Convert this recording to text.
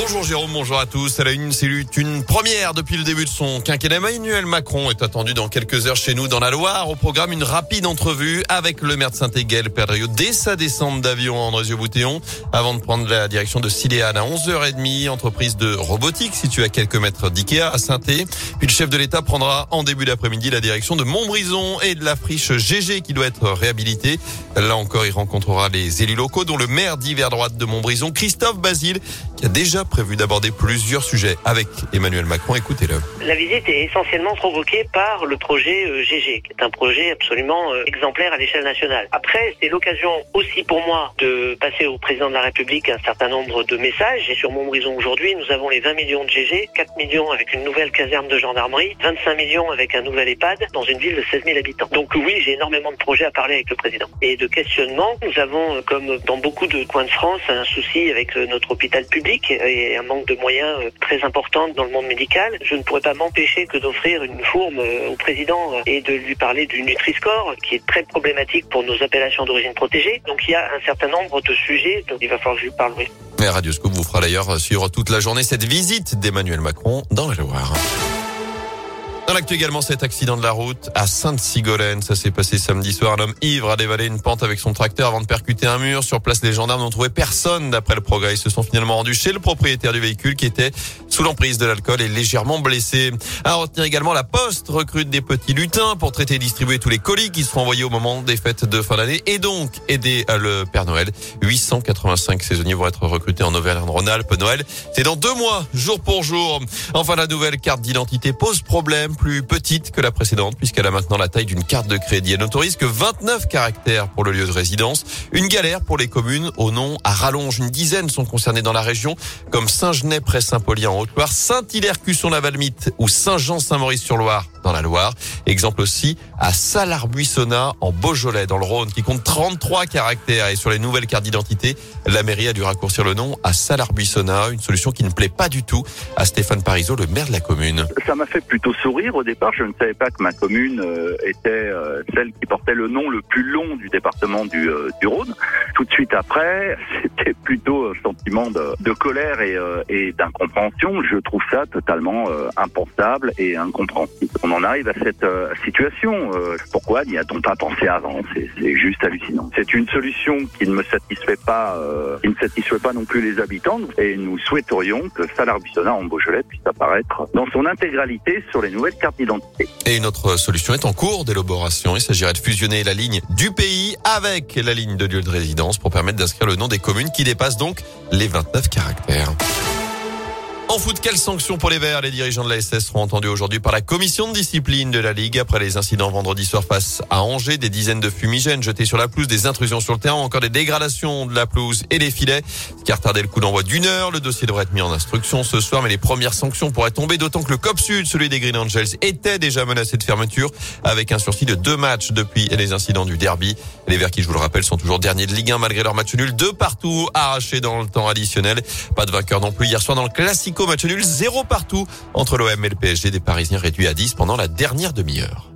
Bonjour Jérôme, bonjour à tous. À la une, c'est une première depuis le début de son quinquennat. Emmanuel Macron est attendu dans quelques heures chez nous dans la Loire. Au programme, une rapide entrevue avec le maire de Saint-Égal, Perdriau, dès sa descente d'avion à Andrézieux-Boutéon, avant de prendre la direction de Siléane à 11h30, entreprise de robotique située à quelques mètres d'Ikea à saint Puis le chef de l'État prendra en début d'après-midi la direction de Montbrison et de la friche GG qui doit être réhabilitée. Là encore, il rencontrera les élus locaux, dont le maire d'hiver droite de Montbrison, Christophe Basile, qui a déjà prévu d'aborder plusieurs sujets avec Emmanuel Macron. Écoutez-le. La visite est essentiellement provoquée par le projet GG, euh, qui est un projet absolument euh, exemplaire à l'échelle nationale. Après, c'est l'occasion aussi pour moi de passer au président de la République un certain nombre de messages. Et sur Montbrison aujourd'hui, nous avons les 20 millions de GG, 4 millions avec une nouvelle caserne de gendarmerie, 25 millions avec un nouvel EHPAD dans une ville de 16 000 habitants. Donc oui, j'ai énormément de projets à parler avec le président. Et de questionnement, nous avons, euh, comme dans beaucoup de coins de France, un souci avec notre hôpital public un manque de moyens euh, très important dans le monde médical. Je ne pourrais pas m'empêcher que d'offrir une fourme euh, au président euh, et de lui parler du Nutri-Score, qui est très problématique pour nos appellations d'origine protégée. Donc il y a un certain nombre de sujets dont il va falloir lui parle. Oui. Radioscope vous fera d'ailleurs suivre toute la journée cette visite d'Emmanuel Macron dans la Loire. Dans l'actu également, cet accident de la route à Sainte-Sigolène. Ça s'est passé samedi soir. Un homme ivre a dévalé une pente avec son tracteur avant de percuter un mur. Sur place, les gendarmes n'ont trouvé personne d'après le progrès. Ils se sont finalement rendus chez le propriétaire du véhicule qui était sous l'emprise de l'alcool et légèrement blessé. À retenir également, la Poste recrute des petits lutins pour traiter et distribuer tous les colis qui seront envoyés au moment des fêtes de fin d'année et donc aider le Père Noël. 885 saisonniers vont être recrutés en Auvergne-Rhône-Alpes. Noël, c'est dans deux mois, jour pour jour. Enfin, la nouvelle carte d'identité pose problème plus petite que la précédente puisqu'elle a maintenant la taille d'une carte de crédit. Elle n'autorise que 29 caractères pour le lieu de résidence. Une galère pour les communes au nom à rallonge. Une dizaine sont concernées dans la région comme Saint-Genès près Saint-Pauli en Haute-Loire, Saint-Hilaire-Cusson-la-Valmite ou Saint-Jean-Saint-Maurice-sur-Loire dans la Loire. Exemple aussi à Salarbuissonnat en Beaujolais dans le Rhône qui compte 33 caractères et sur les nouvelles cartes d'identité, la mairie a dû raccourcir le nom à Salarbuissonnat, une solution qui ne plaît pas du tout à Stéphane Parisot, le maire de la commune. Ça m'a fait plutôt sourire au départ. Je ne savais pas que ma commune euh, était euh, celle qui portait le nom le plus long du département du, euh, Rhône. Tout de suite après, c'était plutôt sentiment de, de colère et, et d'incompréhension. Je trouve ça totalement impensable et incompréhensible on en arrive à cette euh, situation. Euh, pourquoi n'y a-t-on pas pensé avant? C'est juste hallucinant. C'est une solution qui ne me satisfait pas, euh, qui ne satisfait pas non plus les habitants. Et nous souhaiterions que Salar Buissonnat en Beaujolais puisse apparaître dans son intégralité sur les nouvelles cartes d'identité. Et une autre solution est en cours d'élaboration. Il s'agirait de fusionner la ligne du pays avec la ligne de lieu de résidence pour permettre d'inscrire le nom des communes qui dépassent donc 29 caractères. En foot, quelles sanctions pour les Verts? Les dirigeants de la SS seront entendus aujourd'hui par la commission de discipline de la Ligue après les incidents vendredi soir face à Angers, des dizaines de fumigènes jetés sur la pelouse, des intrusions sur le terrain, encore des dégradations de la pelouse et des filets, qui a retardé le coup d'envoi d'une heure. Le dossier devrait être mis en instruction ce soir, mais les premières sanctions pourraient tomber, d'autant que le COP Sud, celui des Green Angels, était déjà menacé de fermeture avec un sursis de deux matchs depuis les incidents du derby. Les Verts qui, je vous le rappelle, sont toujours derniers de Ligue 1 malgré leur match nul, deux partout arrachés dans le temps additionnel. Pas de vainqueur non plus hier soir dans le classique match nul, zéro partout entre l'OM et le PSG des Parisiens réduits à 10 pendant la dernière demi-heure.